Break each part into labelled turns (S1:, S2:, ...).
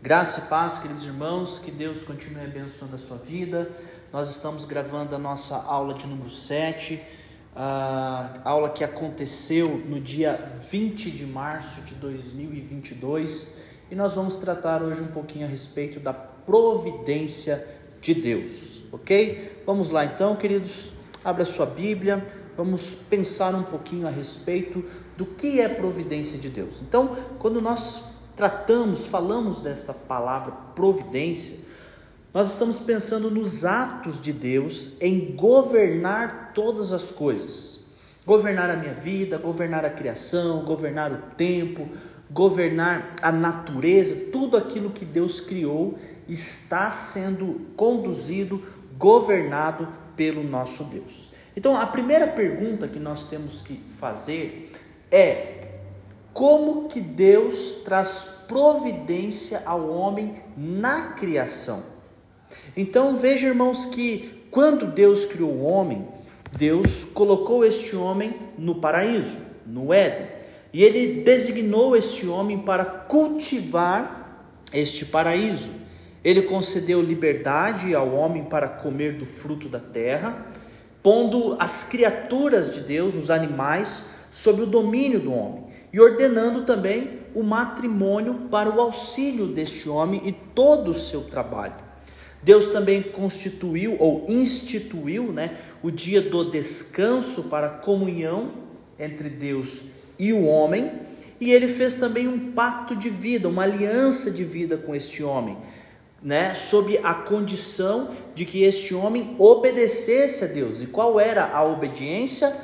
S1: Graça e paz, queridos irmãos, que Deus continue abençoando a sua vida. Nós estamos gravando a nossa aula de número 7, a aula que aconteceu no dia 20 de março de 2022, e nós vamos tratar hoje um pouquinho a respeito da providência de Deus, ok? Vamos lá então, queridos, abra sua Bíblia, vamos pensar um pouquinho a respeito do que é providência de Deus. Então, quando nós tratamos, falamos dessa palavra providência, nós estamos pensando nos atos de Deus em governar todas as coisas. Governar a minha vida, governar a criação, governar o tempo, governar a natureza, tudo aquilo que Deus criou está sendo conduzido, governado pelo nosso Deus. Então, a primeira pergunta que nós temos que fazer é como que Deus traz providência ao homem na criação. Então veja, irmãos, que quando Deus criou o homem, Deus colocou este homem no paraíso, no Éden, e ele designou este homem para cultivar este paraíso. Ele concedeu liberdade ao homem para comer do fruto da terra, pondo as criaturas de Deus, os animais, sob o domínio do homem e ordenando também o matrimônio para o auxílio deste homem e todo o seu trabalho. Deus também constituiu ou instituiu né, o dia do descanso para a comunhão entre Deus e o homem, e ele fez também um pacto de vida, uma aliança de vida com este homem, né, sob a condição de que este homem obedecesse a Deus. E qual era a obediência?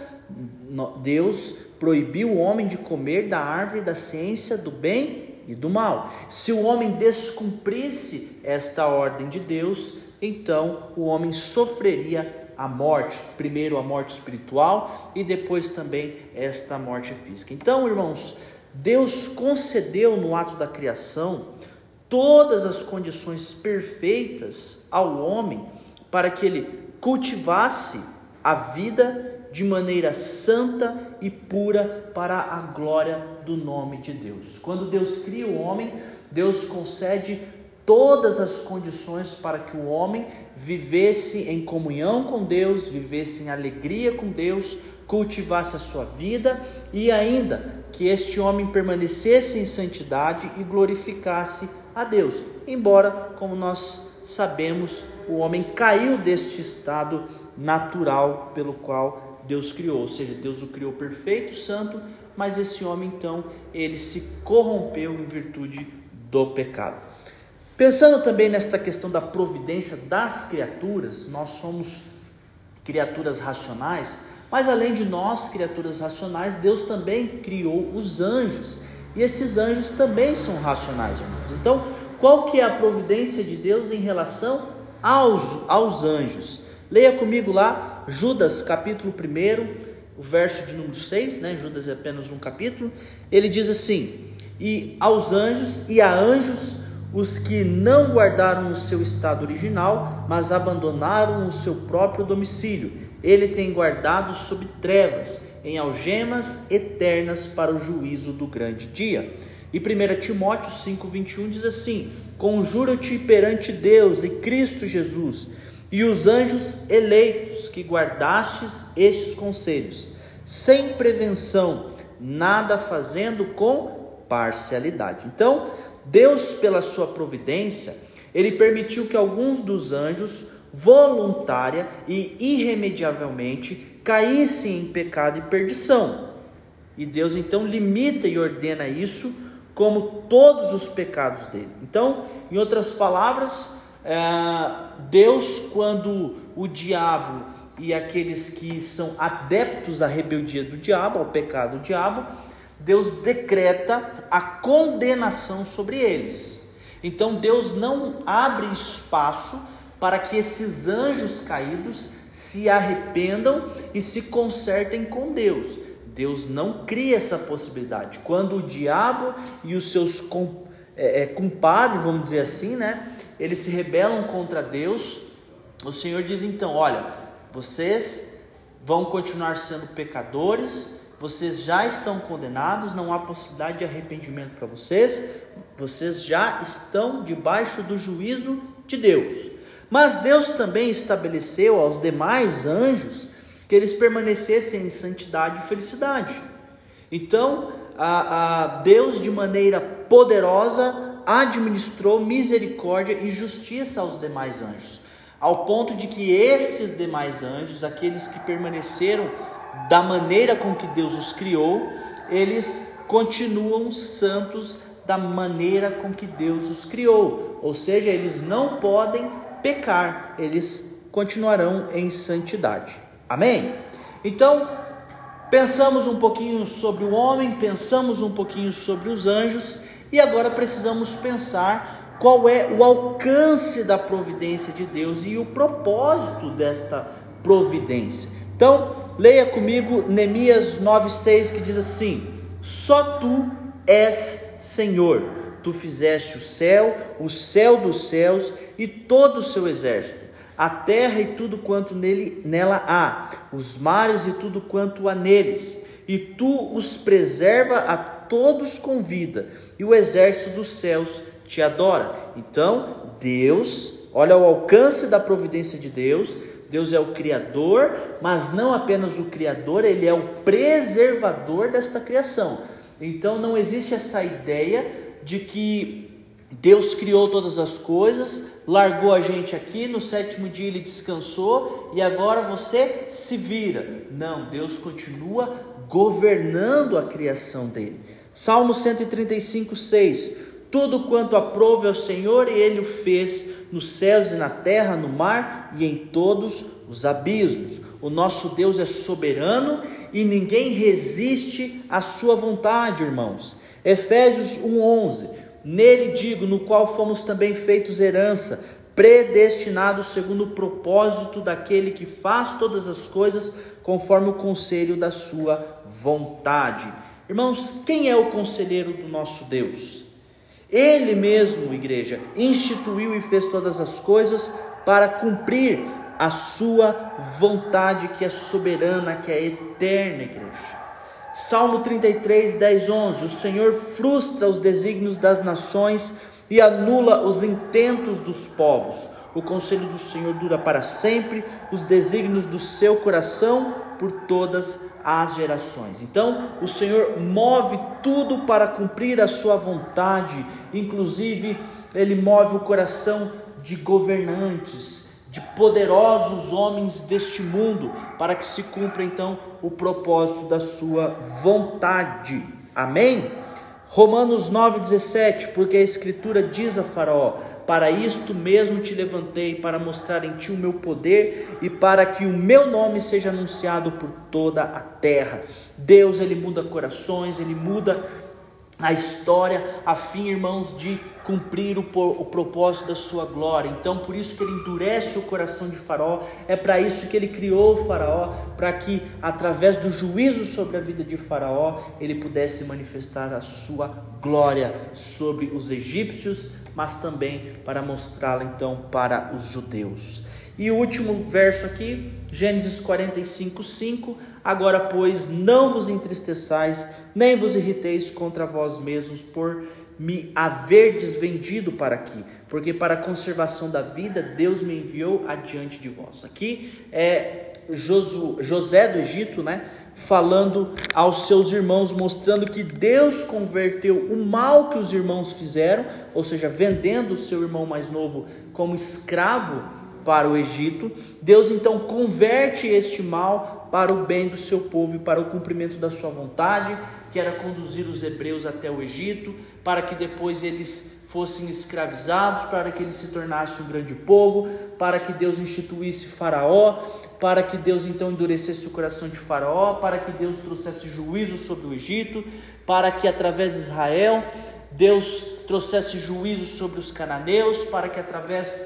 S1: Deus proibiu o homem de comer da árvore da ciência do bem e do mal. Se o homem descumprisse esta ordem de Deus, então o homem sofreria a morte, primeiro a morte espiritual e depois também esta morte física. Então, irmãos, Deus concedeu no ato da criação todas as condições perfeitas ao homem para que ele cultivasse a vida de maneira santa e pura para a glória do nome de Deus. Quando Deus cria o homem, Deus concede todas as condições para que o homem vivesse em comunhão com Deus, vivesse em alegria com Deus, cultivasse a sua vida e ainda que este homem permanecesse em santidade e glorificasse a Deus. Embora, como nós sabemos, o homem caiu deste estado natural pelo qual Deus criou, ou seja, Deus o criou perfeito, santo, mas esse homem então, ele se corrompeu em virtude do pecado. Pensando também nesta questão da providência das criaturas, nós somos criaturas racionais, mas além de nós, criaturas racionais, Deus também criou os anjos. E esses anjos também são racionais, irmãos. Então, qual que é a providência de Deus em relação aos, aos anjos? Leia comigo lá Judas capítulo 1, o verso de número 6, né? Judas é apenas um capítulo. Ele diz assim: E aos anjos e a anjos os que não guardaram o seu estado original, mas abandonaram o seu próprio domicílio, ele tem guardado sob trevas, em algemas eternas para o juízo do grande dia. E 1 Timóteo 5,21 diz assim: Conjura-te perante Deus e Cristo Jesus e os anjos eleitos que guardastes estes conselhos, sem prevenção, nada fazendo com parcialidade. Então, Deus, pela sua providência, ele permitiu que alguns dos anjos, voluntária e irremediavelmente, caíssem em pecado e perdição. E Deus então limita e ordena isso como todos os pecados dele. Então, em outras palavras, Deus, quando o diabo e aqueles que são adeptos à rebeldia do diabo, ao pecado do diabo, Deus decreta a condenação sobre eles. Então Deus não abre espaço para que esses anjos caídos se arrependam e se consertem com Deus. Deus não cria essa possibilidade. Quando o diabo e os seus é, é, compadres, vamos dizer assim, né, eles se rebelam contra Deus, o Senhor diz então: olha, vocês vão continuar sendo pecadores, vocês já estão condenados, não há possibilidade de arrependimento para vocês, vocês já estão debaixo do juízo de Deus. Mas Deus também estabeleceu aos demais anjos que eles permanecessem em santidade e felicidade. Então, a, a Deus, de maneira poderosa, administrou misericórdia e justiça aos demais anjos, ao ponto de que esses demais anjos, aqueles que permaneceram da maneira com que Deus os criou, eles continuam santos da maneira com que Deus os criou, ou seja, eles não podem pecar, eles continuarão em santidade. Amém? Então, pensamos um pouquinho sobre o homem, pensamos um pouquinho sobre os anjos e agora precisamos pensar qual é o alcance da providência de Deus e o propósito desta providência. Então, leia comigo Neemias 9:6 que diz assim: Só tu és Senhor. Tu fizeste o céu, o céu dos céus e todo o seu exército, a terra e tudo quanto nele, nela há, os mares e tudo quanto há neles, e tu os preserva a todos com vida, e o exército dos céus te adora. Então, Deus, olha o alcance da providência de Deus. Deus é o Criador, mas não apenas o Criador, Ele é o preservador desta criação. Então não existe essa ideia de que Deus criou todas as coisas, largou a gente aqui, no sétimo dia ele descansou e agora você se vira. Não, Deus continua governando a criação dele. Salmo 135, 6: Tudo quanto aprove ao Senhor, ele o fez nos céus e na terra, no mar e em todos os abismos. O nosso Deus é soberano e ninguém resiste à sua vontade, irmãos. Efésios 1:11. Nele digo, no qual fomos também feitos herança, predestinados segundo o propósito daquele que faz todas as coisas conforme o conselho da sua vontade. Irmãos, quem é o conselheiro do nosso Deus? Ele mesmo, igreja, instituiu e fez todas as coisas para cumprir a sua vontade que é soberana, que é eterna, igreja. Salmo 33, 10, 11: O Senhor frustra os desígnios das nações e anula os intentos dos povos. O conselho do Senhor dura para sempre, os desígnios do seu coração por todas as gerações. Então, o Senhor move tudo para cumprir a sua vontade, inclusive, ele move o coração de governantes, de poderosos homens deste mundo, para que se cumpra então o propósito da sua vontade. Amém? Romanos 9,17, porque a Escritura diz a Faraó: Para isto mesmo te levantei, para mostrar em ti o meu poder e para que o meu nome seja anunciado por toda a terra. Deus, ele muda corações, ele muda a história, a fim, irmãos, de cumprir o, o, propósito da sua glória. Então, por isso que ele endurece o coração de Faraó, é para isso que ele criou o Faraó, para que através do juízo sobre a vida de Faraó, ele pudesse manifestar a sua glória sobre os egípcios, mas também para mostrá-la então para os judeus. E o último verso aqui, Gênesis 45, 5. Agora, pois, não vos entristeçais, nem vos irriteis contra vós mesmos por me haverdes vendido para aqui, porque para a conservação da vida Deus me enviou adiante de vós. Aqui é José do Egito, né? Falando aos seus irmãos, mostrando que Deus converteu o mal que os irmãos fizeram, ou seja, vendendo o seu irmão mais novo como escravo para o Egito. Deus então converte este mal para o bem do seu povo e para o cumprimento da sua vontade, que era conduzir os hebreus até o Egito, para que depois eles fossem escravizados, para que eles se tornassem um grande povo, para que Deus instituísse Faraó, para que Deus então endurecesse o coração de Faraó, para que Deus trouxesse juízo sobre o Egito, para que através de Israel Deus trouxesse juízo sobre os cananeus, para que através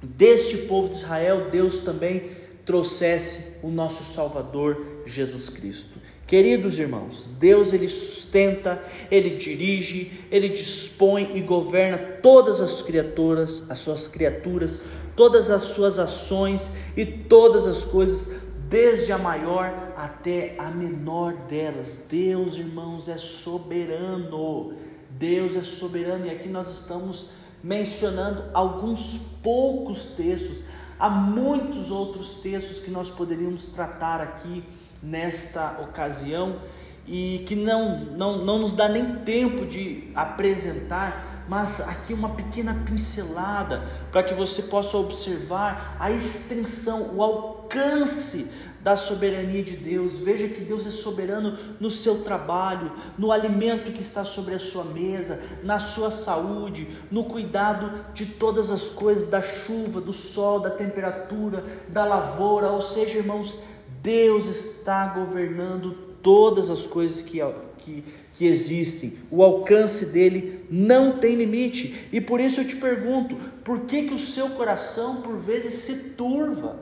S1: deste povo de Israel Deus também trouxesse o nosso Salvador Jesus Cristo. Queridos irmãos, Deus ele sustenta, ele dirige, ele dispõe e governa todas as criaturas, as suas criaturas, todas as suas ações e todas as coisas, desde a maior até a menor delas. Deus, irmãos, é soberano. Deus é soberano e aqui nós estamos mencionando alguns poucos textos. Há muitos outros textos que nós poderíamos tratar aqui nesta ocasião e que não, não, não nos dá nem tempo de apresentar, mas aqui uma pequena pincelada para que você possa observar a extensão, o alcance da soberania de Deus. Veja que Deus é soberano no seu trabalho, no alimento que está sobre a sua mesa, na sua saúde, no cuidado de todas as coisas, da chuva, do sol, da temperatura, da lavoura. Ou seja, irmãos, Deus está governando todas as coisas que, que, que existem. O alcance dele não tem limite. E por isso eu te pergunto: por que, que o seu coração por vezes se turva?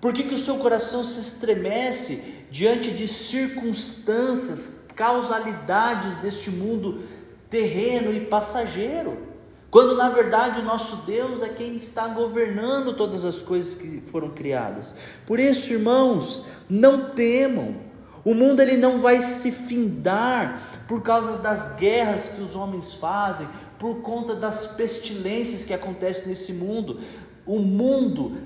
S1: Por que, que o seu coração se estremece diante de circunstâncias, causalidades deste mundo terreno e passageiro? Quando na verdade o nosso Deus é quem está governando todas as coisas que foram criadas. Por isso, irmãos, não temam. O mundo ele não vai se findar por causa das guerras que os homens fazem, por conta das pestilências que acontecem nesse mundo. O mundo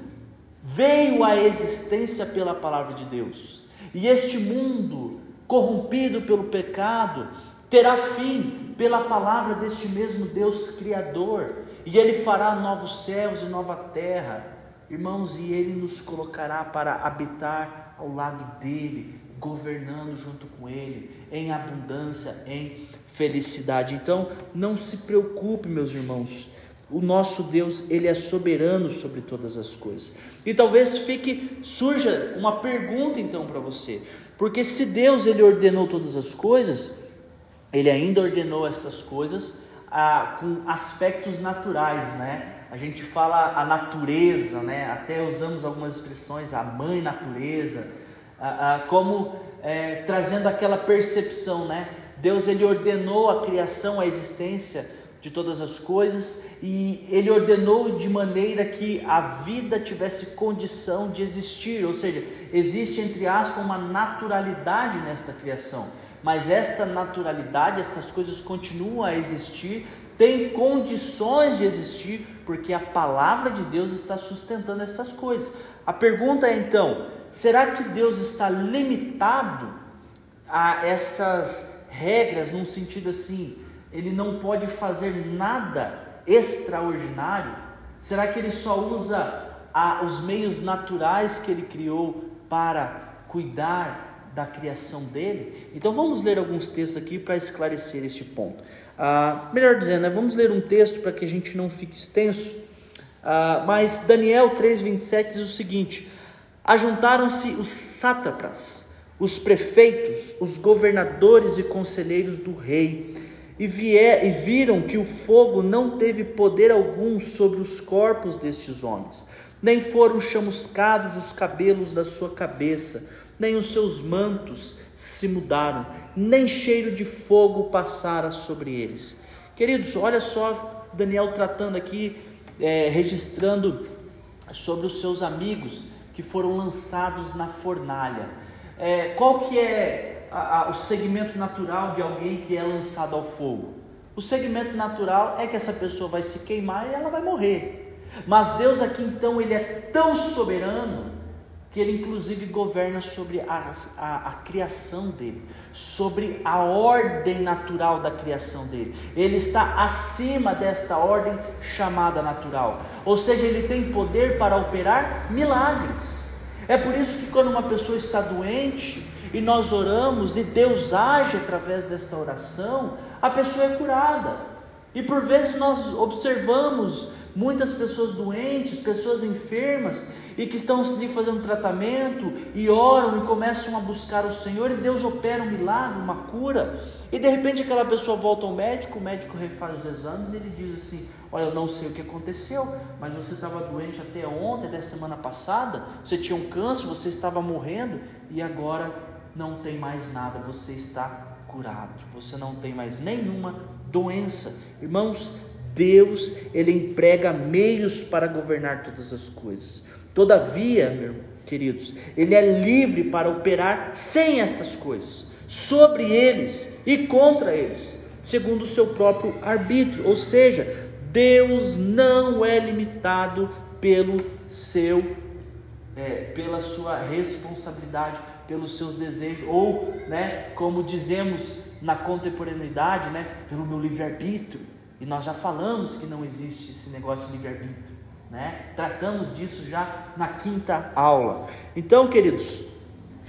S1: veio à existência pela palavra de Deus. E este mundo, corrompido pelo pecado, terá fim pela palavra deste mesmo Deus Criador, e Ele fará novos céus e nova terra, irmãos, e Ele nos colocará para habitar ao lado dEle, governando junto com Ele, em abundância, em felicidade. Então, não se preocupe, meus irmãos, o nosso Deus, ele é soberano sobre todas as coisas. E talvez fique surja uma pergunta então para você. Porque se Deus ele ordenou todas as coisas, ele ainda ordenou estas coisas ah, com aspectos naturais, né? A gente fala a natureza, né? Até usamos algumas expressões, a mãe natureza, ah, ah, como é, trazendo aquela percepção, né? Deus ele ordenou a criação, a existência de todas as coisas e ele ordenou de maneira que a vida tivesse condição de existir, ou seja, existe entre aspas uma naturalidade nesta criação, mas esta naturalidade, estas coisas continuam a existir, tem condições de existir, porque a palavra de Deus está sustentando essas coisas. A pergunta é então: será que Deus está limitado a essas regras num sentido assim? ele não pode fazer nada extraordinário? Será que ele só usa a, os meios naturais que ele criou para cuidar da criação dele? Então vamos ler alguns textos aqui para esclarecer este ponto. Ah, melhor dizendo, né, vamos ler um texto para que a gente não fique extenso. Ah, mas Daniel 3,27 diz o seguinte: Ajuntaram-se os sátrapas, os prefeitos, os governadores e conselheiros do rei e, vier, e viram que o fogo não teve poder algum sobre os corpos destes homens, nem foram chamuscados os cabelos da sua cabeça, nem os seus mantos se mudaram, nem cheiro de fogo passara sobre eles. Queridos, olha só Daniel tratando aqui, é, registrando sobre os seus amigos que foram lançados na fornalha. É, qual que é a, a, o segmento natural de alguém que é lançado ao fogo? O segmento natural é que essa pessoa vai se queimar e ela vai morrer. Mas Deus aqui então ele é tão soberano que ele inclusive governa sobre a, a, a, criação dele, sobre a ordem natural da criação dele. Ele está acima desta ordem chamada natural. Ou seja, ele tem poder para operar milagres. É por isso que quando uma pessoa está doente, e nós oramos e Deus age através desta oração, a pessoa é curada. E por vezes nós observamos muitas pessoas doentes, pessoas enfermas e que estão ali fazendo tratamento e oram e começam a buscar o Senhor e Deus opera um milagre, uma cura. E de repente aquela pessoa volta ao médico, o médico refaz os exames e ele diz assim: Olha, eu não sei o que aconteceu, mas você estava doente até ontem, até semana passada, você tinha um câncer, você estava morrendo e agora não tem mais nada, você está curado, você não tem mais nenhuma doença. Irmãos, Deus, ele emprega meios para governar todas as coisas. Todavia, meus queridos, ele é livre para operar sem estas coisas, sobre eles e contra eles. segundo o seu próprio arbítrio. Ou seja, Deus não é limitado pelo seu, é, pela sua responsabilidade, pelos seus desejos, ou, né, como dizemos na contemporaneidade, né, pelo meu livre-arbítrio. E nós já falamos que não existe esse negócio de livre-arbítrio. Né? Tratamos disso já na quinta aula. Então, queridos,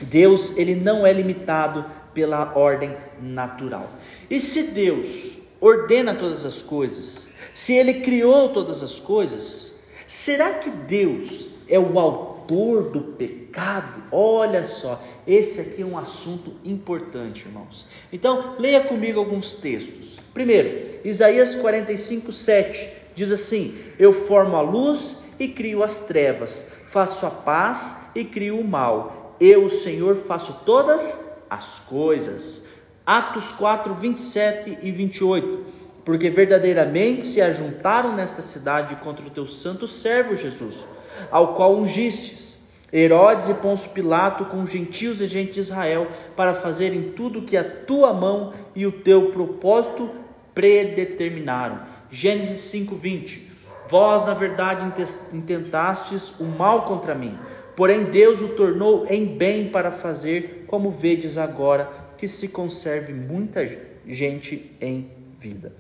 S1: Deus ele não é limitado pela ordem natural. E se Deus ordena todas as coisas, se ele criou todas as coisas, será que Deus é o autor do pecado? Olha só, esse aqui é um assunto importante, irmãos. Então, leia comigo alguns textos. Primeiro, Isaías 45, 7 diz assim: Eu formo a luz e crio as trevas, faço a paz e crio o mal. Eu, o Senhor, faço todas as coisas. Atos 4, 27 e 28. Porque verdadeiramente se ajuntaram nesta cidade contra o teu santo servo Jesus, ao qual ungistes. Herodes e Pôncio Pilato com os gentios e gente de Israel para fazerem tudo que a tua mão e o teu propósito predeterminaram. Gênesis 5:20. Vós, na verdade, intentastes o mal contra mim, porém Deus o tornou em bem para fazer, como vedes agora, que se conserve muita gente em vida.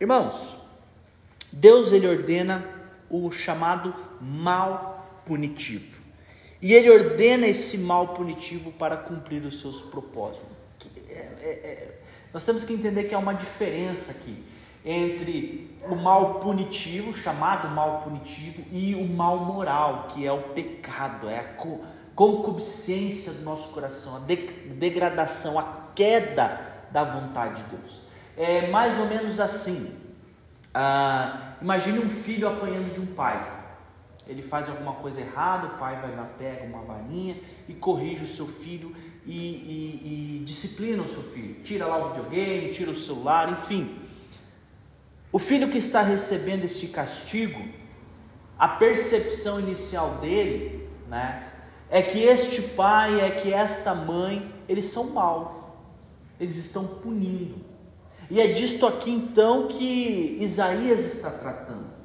S1: Irmãos, Deus ele ordena o chamado mal punitivo. E ele ordena esse mal punitivo para cumprir os seus propósitos. É, é, é, nós temos que entender que há uma diferença aqui entre o mal punitivo, chamado mal punitivo, e o mal moral, que é o pecado, é a concupiscência do nosso coração, a degradação, a queda da vontade de Deus. É mais ou menos assim. Ah, imagine um filho apanhando de um pai ele faz alguma coisa errada, o pai vai lá, pega uma varinha e corrige o seu filho e, e, e disciplina o seu filho. Tira lá o videogame, tira o celular, enfim. O filho que está recebendo este castigo, a percepção inicial dele, né, é que este pai, é que esta mãe, eles são mal, eles estão punindo. E é disto aqui então que Isaías está tratando.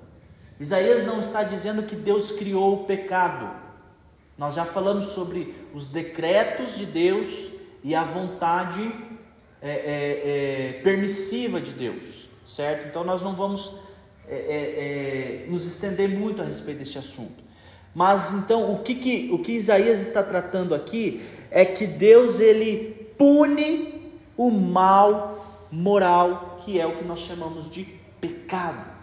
S1: Isaías não está dizendo que Deus criou o pecado. Nós já falamos sobre os decretos de Deus e a vontade é, é, é, permissiva de Deus, certo? Então nós não vamos é, é, é, nos estender muito a respeito deste assunto. Mas então o que, que, o que Isaías está tratando aqui é que Deus ele pune o mal moral, que é o que nós chamamos de pecado.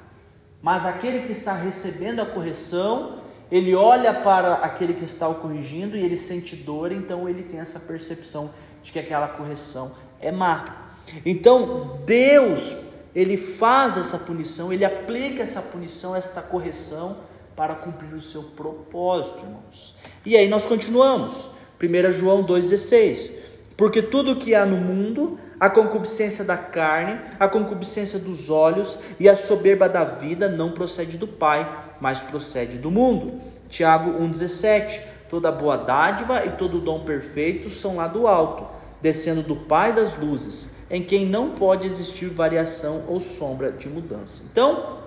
S1: Mas aquele que está recebendo a correção, ele olha para aquele que está o corrigindo e ele sente dor, então ele tem essa percepção de que aquela correção é má. Então, Deus, ele faz essa punição, ele aplica essa punição, esta correção para cumprir o seu propósito, irmãos. E aí nós continuamos. 1 João 2,16. Porque tudo que há no mundo, a concupiscência da carne, a concupiscência dos olhos e a soberba da vida não procede do Pai, mas procede do mundo. Tiago 1,17: Toda boa dádiva e todo dom perfeito são lá do alto, descendo do Pai das luzes, em quem não pode existir variação ou sombra de mudança. Então,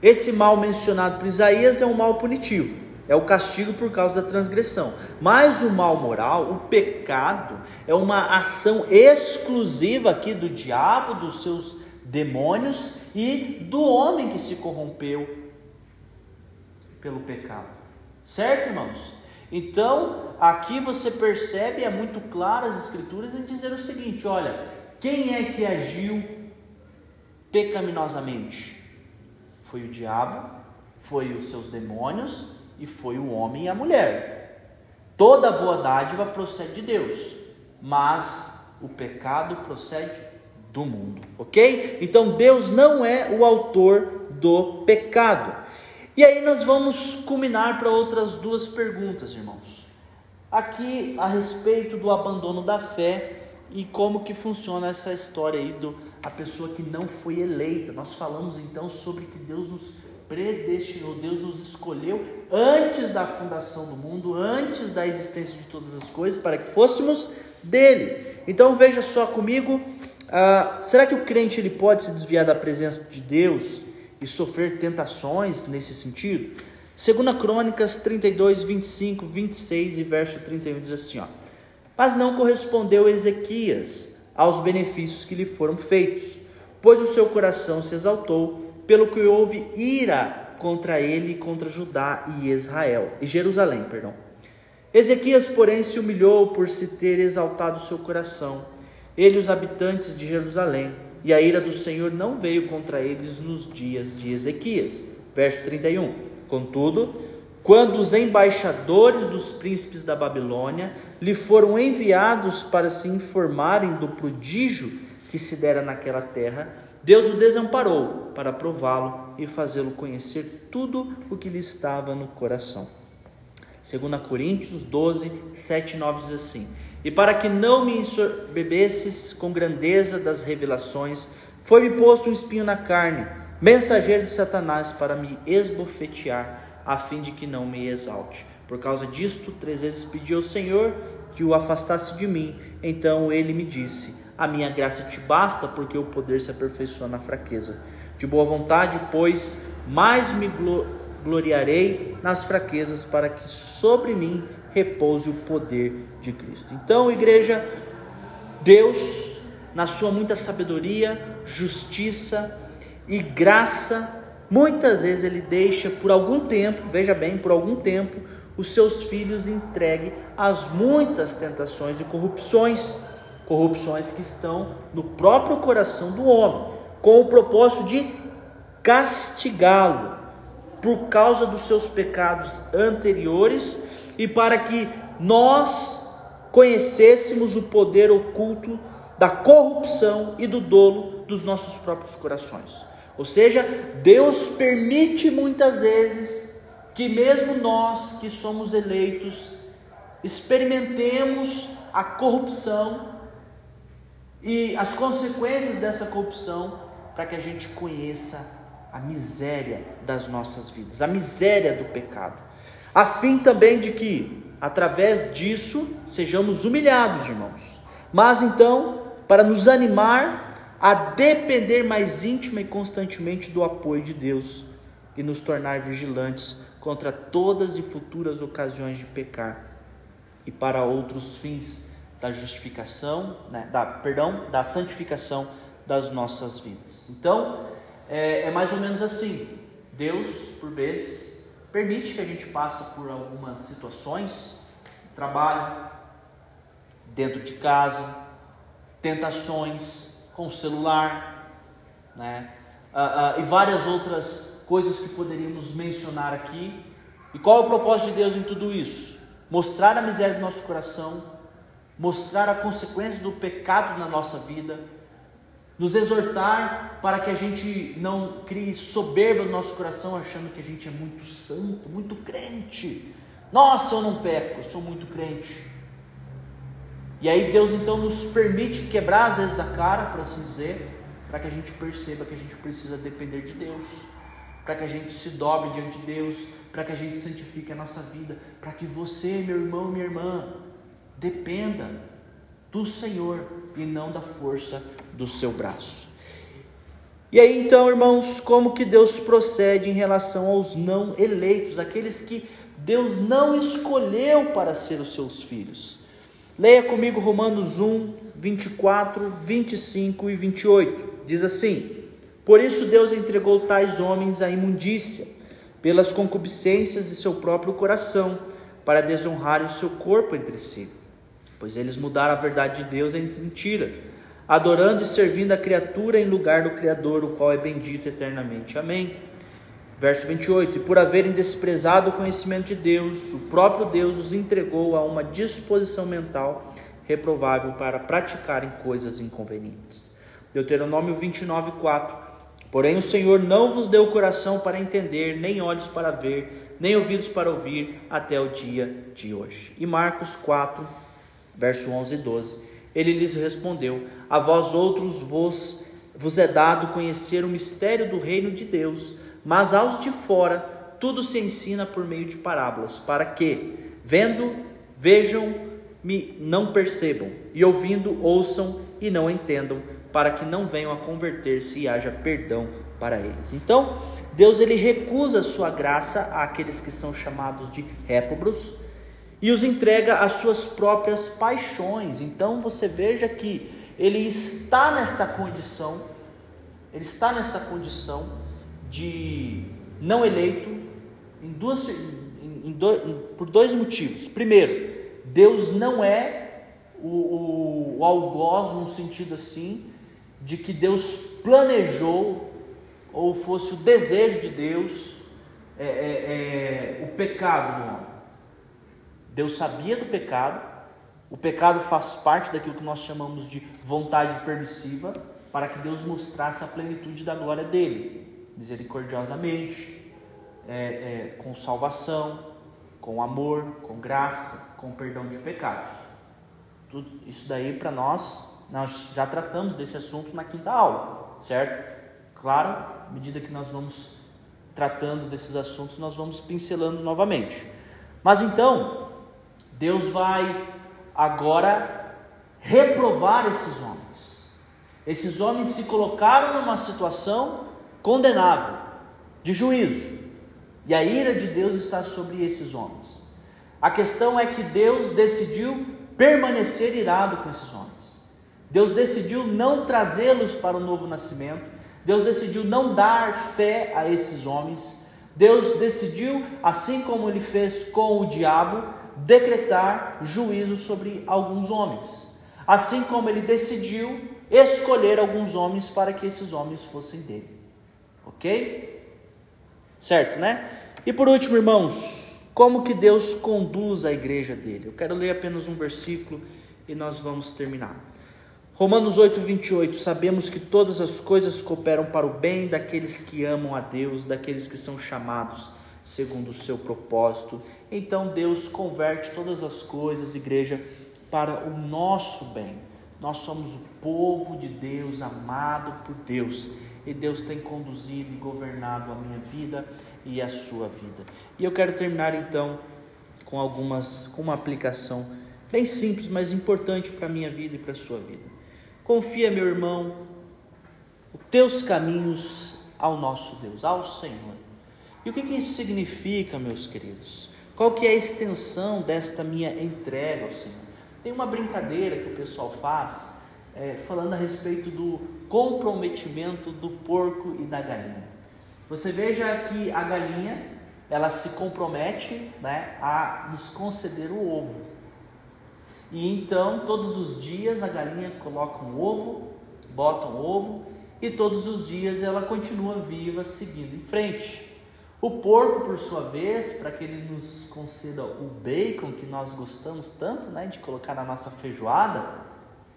S1: esse mal mencionado por Isaías é um mal punitivo. É o castigo por causa da transgressão. Mas o mal moral, o pecado, é uma ação exclusiva aqui do diabo, dos seus demônios e do homem que se corrompeu pelo pecado. Certo, irmãos? Então, aqui você percebe, é muito claro as escrituras em dizer o seguinte: olha, quem é que agiu pecaminosamente? Foi o diabo, foi os seus demônios e foi o homem e a mulher. Toda boa dádiva procede de Deus, mas o pecado procede do mundo, ok? Então Deus não é o autor do pecado. E aí nós vamos culminar para outras duas perguntas, irmãos. Aqui a respeito do abandono da fé e como que funciona essa história aí do a pessoa que não foi eleita. Nós falamos então sobre que Deus nos predestinou, Deus nos escolheu antes da fundação do mundo, antes da existência de todas as coisas, para que fôssemos dele. Então veja só comigo, Ah, será que o crente ele pode se desviar da presença de Deus e sofrer tentações nesse sentido? Segunda Crônicas 32, 25, 26 e verso 31 diz assim, ó. Mas não correspondeu Ezequias aos benefícios que lhe foram feitos, pois o seu coração se exaltou, pelo que houve ira contra ele e contra Judá e Israel, e Jerusalém, perdão. Ezequias, porém, se humilhou por se ter exaltado seu coração, ele e os habitantes de Jerusalém, e a ira do Senhor não veio contra eles nos dias de Ezequias. Verso 31. Contudo, quando os embaixadores dos príncipes da Babilônia lhe foram enviados para se informarem do prodígio que se dera naquela terra, Deus o desamparou para prová-lo e fazê-lo conhecer tudo o que lhe estava no coração. 2 Coríntios 12, 7 e 9 diz assim: E para que não me bebesses com grandeza das revelações, foi-me posto um espinho na carne, mensageiro de Satanás, para me esbofetear, a fim de que não me exalte. Por causa disto, três vezes pedi ao Senhor que o afastasse de mim. Então ele me disse: A minha graça te basta, porque o poder se aperfeiçoa na fraqueza. De boa vontade, pois, mais me gloriarei nas fraquezas, para que sobre mim repouse o poder de Cristo. Então, igreja, Deus, na sua muita sabedoria, justiça e graça, muitas vezes Ele deixa por algum tempo, veja bem, por algum tempo, os seus filhos entregue às muitas tentações e corrupções, corrupções que estão no próprio coração do homem, com o propósito de castigá-lo, por causa dos seus pecados anteriores e para que nós conhecêssemos o poder oculto da corrupção e do dolo dos nossos próprios corações. Ou seja, Deus permite muitas vezes que mesmo nós que somos eleitos experimentemos a corrupção e as consequências dessa corrupção para que a gente conheça a miséria das nossas vidas, a miséria do pecado, a fim também de que, através disso, sejamos humilhados, irmãos. Mas então, para nos animar a depender mais íntima e constantemente do apoio de Deus e nos tornar vigilantes contra todas e futuras ocasiões de pecar e para outros fins da justificação, né, da perdão, da santificação das nossas vidas. Então, é, é mais ou menos assim. Deus, por vezes, permite que a gente passe por algumas situações, trabalho, dentro de casa, tentações com o celular, né? E várias outras coisas que poderíamos mencionar aqui. E qual é o propósito de Deus em tudo isso? Mostrar a miséria do nosso coração, mostrar a consequência do pecado na nossa vida, nos exortar para que a gente não crie soberba no nosso coração, achando que a gente é muito santo, muito crente. Nossa, eu não peco, eu sou muito crente. E aí Deus então nos permite quebrar às vezes a cara, por assim dizer, para que a gente perceba que a gente precisa depender de Deus, para que a gente se dobre diante de Deus, para que a gente santifique a nossa vida, para que você, meu irmão, minha irmã, dependa do Senhor e não da força do seu braço. E aí então, irmãos, como que Deus procede em relação aos não eleitos, aqueles que Deus não escolheu para ser os seus filhos? Leia comigo Romanos 1, 24, 25 e 28. Diz assim: Por isso Deus entregou tais homens à imundícia, pelas concupiscências de seu próprio coração, para desonrarem o seu corpo entre si. Pois eles mudaram a verdade de Deus em mentira adorando e servindo a criatura em lugar do Criador, o qual é bendito eternamente. Amém. Verso 28: E por haverem desprezado o conhecimento de Deus, o próprio Deus os entregou a uma disposição mental reprovável para praticarem coisas inconvenientes. Deuteronômio 29, 4. Porém, o Senhor não vos deu coração para entender, nem olhos para ver, nem ouvidos para ouvir, até o dia de hoje. E Marcos 4, verso 11 e 12. Ele lhes respondeu: A vós outros vos, vos é dado conhecer o mistério do reino de Deus, mas aos de fora tudo se ensina por meio de parábolas, para que, vendo, vejam, me não percebam, e ouvindo, ouçam e não entendam, para que não venham a converter-se e haja perdão para eles. Então, Deus ele recusa sua graça àqueles que são chamados de réprobos e os entrega às suas próprias paixões. Então, você veja que ele está nesta condição, ele está nessa condição de não eleito em duas, em, em por dois motivos. Primeiro, Deus não é o, o, o algoz no sentido assim de que Deus planejou ou fosse o desejo de Deus é, é, é, o pecado do homem. Deus sabia do pecado, o pecado faz parte daquilo que nós chamamos de vontade permissiva, para que Deus mostrasse a plenitude da glória dele, misericordiosamente, é, é, com salvação, com amor, com graça, com perdão de pecados. Tudo isso daí para nós, nós já tratamos desse assunto na quinta aula, certo? Claro, à medida que nós vamos tratando desses assuntos, nós vamos pincelando novamente. Mas então, Deus vai agora reprovar esses homens. Esses homens se colocaram numa situação condenável, de juízo, e a ira de Deus está sobre esses homens. A questão é que Deus decidiu permanecer irado com esses homens. Deus decidiu não trazê-los para o novo nascimento. Deus decidiu não dar fé a esses homens. Deus decidiu, assim como ele fez com o diabo, decretar juízo sobre alguns homens. Assim como ele decidiu escolher alguns homens para que esses homens fossem dele. Ok? Certo, né? E por último, irmãos, como que Deus conduz a igreja dele? Eu quero ler apenas um versículo e nós vamos terminar. Romanos 8, 28. Sabemos que todas as coisas cooperam para o bem daqueles que amam a Deus, daqueles que são chamados segundo o seu propósito. Então Deus converte todas as coisas, igreja, para o nosso bem. Nós somos o povo de Deus, amado por Deus, e Deus tem conduzido e governado a minha vida e a sua vida. E eu quero terminar então com algumas com uma aplicação bem simples, mas importante para a minha vida e para a sua vida. Confia, meu irmão, os teus caminhos ao nosso Deus, ao Senhor. E o que, que isso significa, meus queridos? Qual que é a extensão desta minha entrega ao Senhor? Tem uma brincadeira que o pessoal faz é, falando a respeito do comprometimento do porco e da galinha. Você veja que a galinha ela se compromete né, a nos conceder o ovo. E então todos os dias a galinha coloca um ovo, bota um ovo e todos os dias ela continua viva seguindo em frente. O porco, por sua vez, para que ele nos conceda o bacon que nós gostamos tanto né, de colocar na nossa feijoada,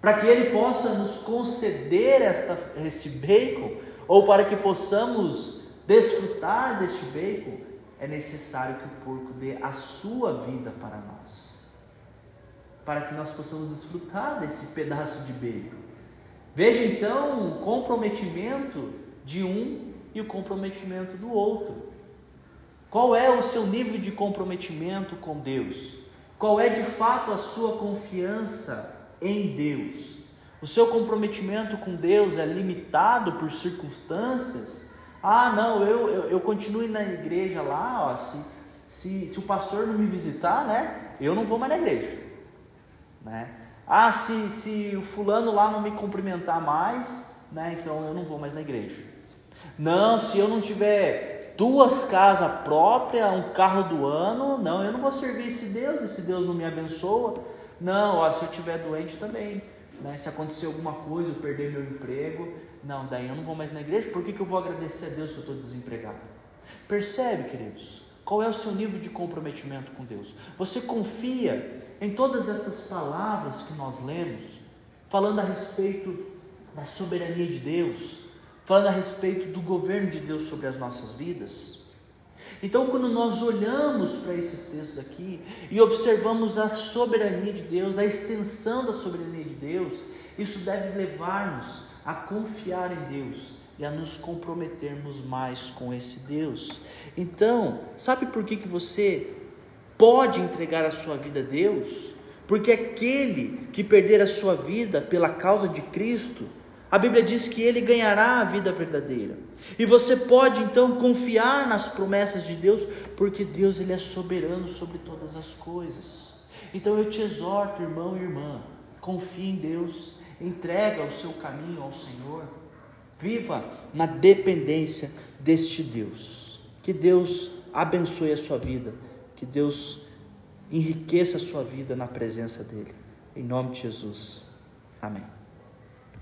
S1: para que ele possa nos conceder esta, esse bacon, ou para que possamos desfrutar deste bacon, é necessário que o porco dê a sua vida para nós, para que nós possamos desfrutar desse pedaço de bacon. Veja então o comprometimento de um e o comprometimento do outro. Qual é o seu nível de comprometimento com Deus? Qual é de fato a sua confiança em Deus? O seu comprometimento com Deus é limitado por circunstâncias? Ah, não, eu, eu, eu continuo na igreja lá, ó, se, se, se o pastor não me visitar, né, eu não vou mais na igreja. Né? Ah, se, se o fulano lá não me cumprimentar mais, né, então eu não vou mais na igreja. Não, se eu não tiver duas casas próprias, um carro do ano. Não, eu não vou servir esse Deus, esse Deus não me abençoa. Não, ó, se eu estiver doente também. Né? Se acontecer alguma coisa, eu perder meu emprego. Não, daí eu não vou mais na igreja. Por que, que eu vou agradecer a Deus se eu estou desempregado? Percebe, queridos? Qual é o seu nível de comprometimento com Deus? Você confia em todas essas palavras que nós lemos, falando a respeito da soberania de Deus, falando a respeito do governo de Deus sobre as nossas vidas. Então, quando nós olhamos para esses textos aqui e observamos a soberania de Deus, a extensão da soberania de Deus, isso deve levar-nos a confiar em Deus e a nos comprometermos mais com esse Deus. Então, sabe por que, que você pode entregar a sua vida a Deus? Porque aquele que perder a sua vida pela causa de Cristo A Bíblia diz que ele ganhará a vida verdadeira. E você pode então confiar nas promessas de Deus, porque Deus ele é soberano sobre todas as coisas. Então eu te exorto, irmão e irmã, confie em Deus, entrega o seu caminho ao Senhor. Viva na dependência deste Deus. Que Deus abençoe a sua vida, que Deus enriqueça a sua vida na presença dEle. Em nome de Jesus. Amém.